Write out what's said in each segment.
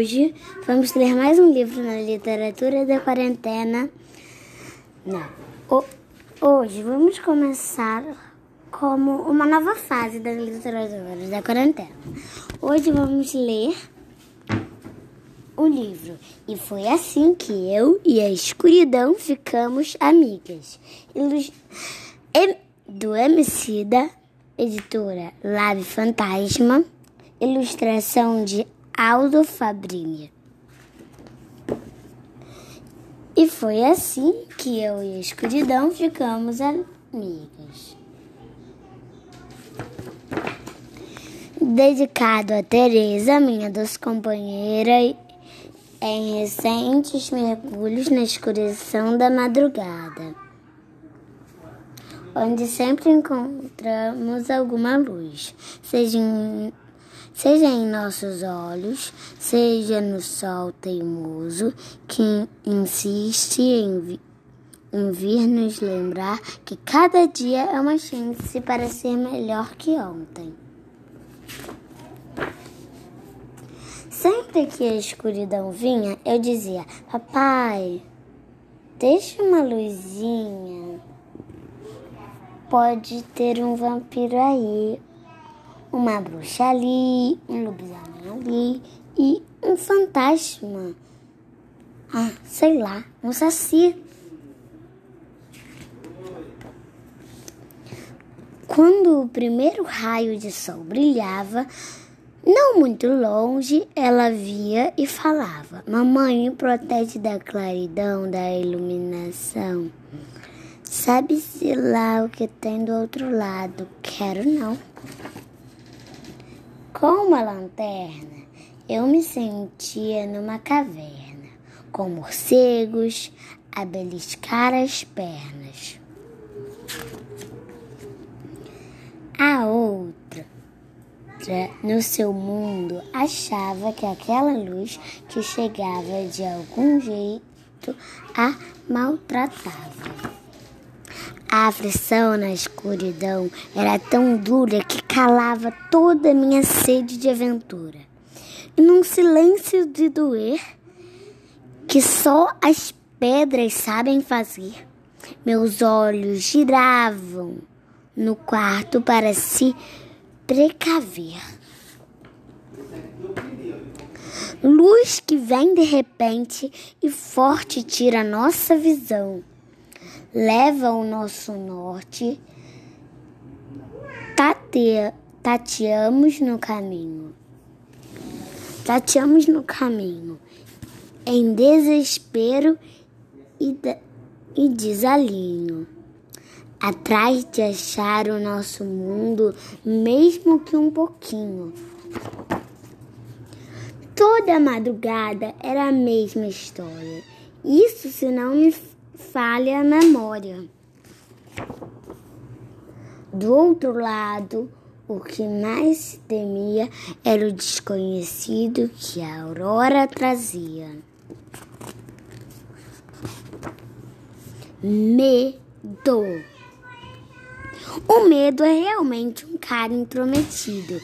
Hoje vamos ler mais um livro na literatura da quarentena. Não. O, hoje vamos começar como uma nova fase da literatura da quarentena. Hoje vamos ler o livro. E foi assim que eu e a escuridão ficamos amigas. Ilus do Emicida, editora Lave Fantasma, ilustração de Aldo Fabrini. E foi assim que eu e a escuridão ficamos amigas. Dedicado a Teresa, minha doce companheira, em recentes mergulhos na escuridão da madrugada, onde sempre encontramos alguma luz, seja em seja em nossos olhos, seja no sol teimoso que insiste em, vi em vir nos lembrar que cada dia é uma chance para ser melhor que ontem. Sempre que a escuridão vinha, eu dizia: Papai, deixa uma luzinha. Pode ter um vampiro aí uma bruxa ali, um lobisomem ali e um fantasma. Ah, sei lá, um saci. Quando o primeiro raio de sol brilhava, não muito longe, ela via e falava: Mamãe, me protege da claridão, da iluminação. Sabe-se lá o que tem do outro lado? Quero não. Com uma lanterna, eu me sentia numa caverna, com morcegos a beliscar as pernas. A outra, no seu mundo, achava que aquela luz que chegava de algum jeito a maltratava. A aflição na escuridão era tão dura que calava toda a minha sede de aventura. E num silêncio de doer que só as pedras sabem fazer, meus olhos giravam no quarto para se precaver. Luz que vem de repente e forte tira nossa visão leva o nosso norte, tate, tateamos no caminho. Tateamos no caminho, em desespero e, e desalinho, atrás de achar o nosso mundo, mesmo que um pouquinho. Toda madrugada era a mesma história. Isso se não me falha a memória. Do outro lado, o que mais se temia era o desconhecido que a aurora trazia. Medo. O medo é realmente um cara intrometido.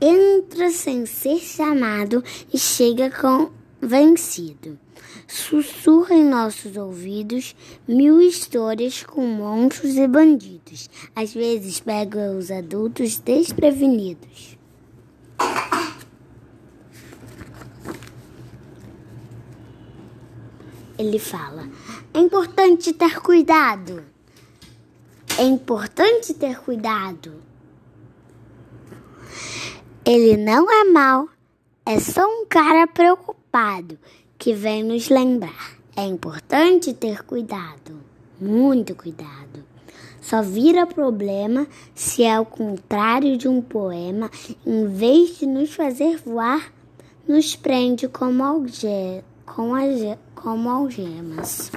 Entra sem ser chamado e chega com vencido sussurra em nossos ouvidos mil histórias com monstros e bandidos. Às vezes pega os adultos desprevenidos. Ele fala: é importante ter cuidado. É importante ter cuidado. Ele não é mau, é só um cara preocupado que vem nos lembrar. É importante ter cuidado, muito cuidado. Só vira problema se é o contrário de um poema, em vez de nos fazer voar, nos prende como, alge com como algemas.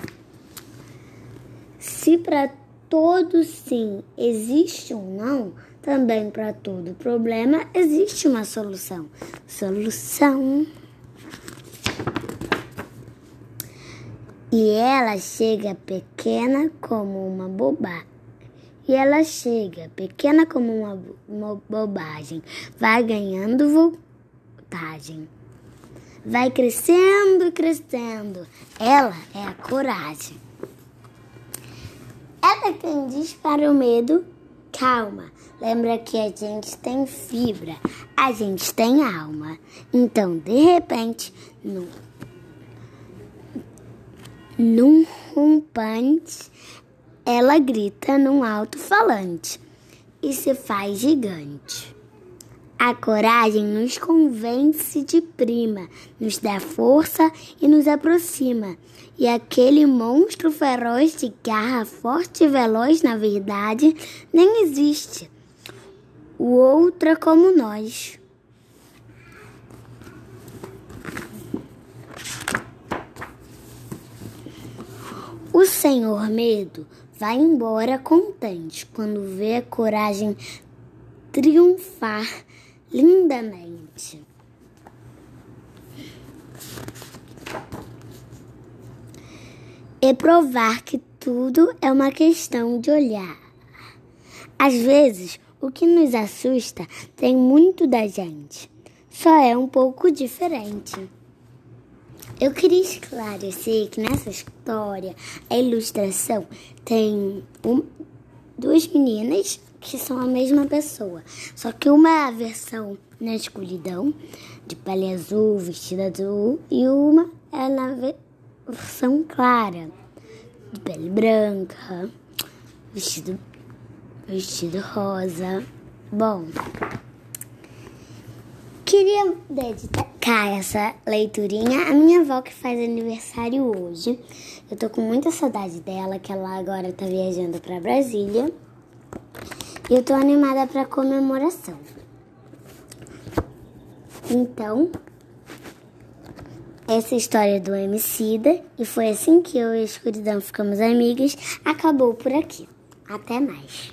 Se para todo sim existe um não, também para todo problema existe uma solução. Solução. E ela chega pequena como uma bobagem. E ela chega pequena como uma, uma bobagem, vai ganhando voltagem. vai crescendo crescendo. Ela é a coragem. Ela é quem diz para o medo: calma. Lembra que a gente tem fibra, a gente tem alma. Então, de repente, num, num rompante, ela grita num alto-falante e se faz gigante. A coragem nos convence de prima, nos dá força e nos aproxima. E aquele monstro feroz de garra forte e veloz, na verdade, nem existe. O outro é como nós. O senhor medo vai embora contente quando vê a coragem triunfar lindamente. E provar que tudo é uma questão de olhar. Às vezes, o que nos assusta tem muito da gente, só é um pouco diferente. Eu queria esclarecer que nessa história a ilustração tem um, duas meninas que são a mesma pessoa, só que uma é a versão na escuridão, de pele azul, vestida azul, e uma é na versão clara, de pele branca, vestido, vestido rosa. Bom, queria dedicar essa leiturinha à minha avó que faz aniversário hoje. Eu tô com muita saudade dela, que ela agora tá viajando para Brasília. E eu tô animada para comemoração. Então, essa história do Emicida, e foi assim que eu e a Escuridão ficamos amigas, acabou por aqui. Até mais.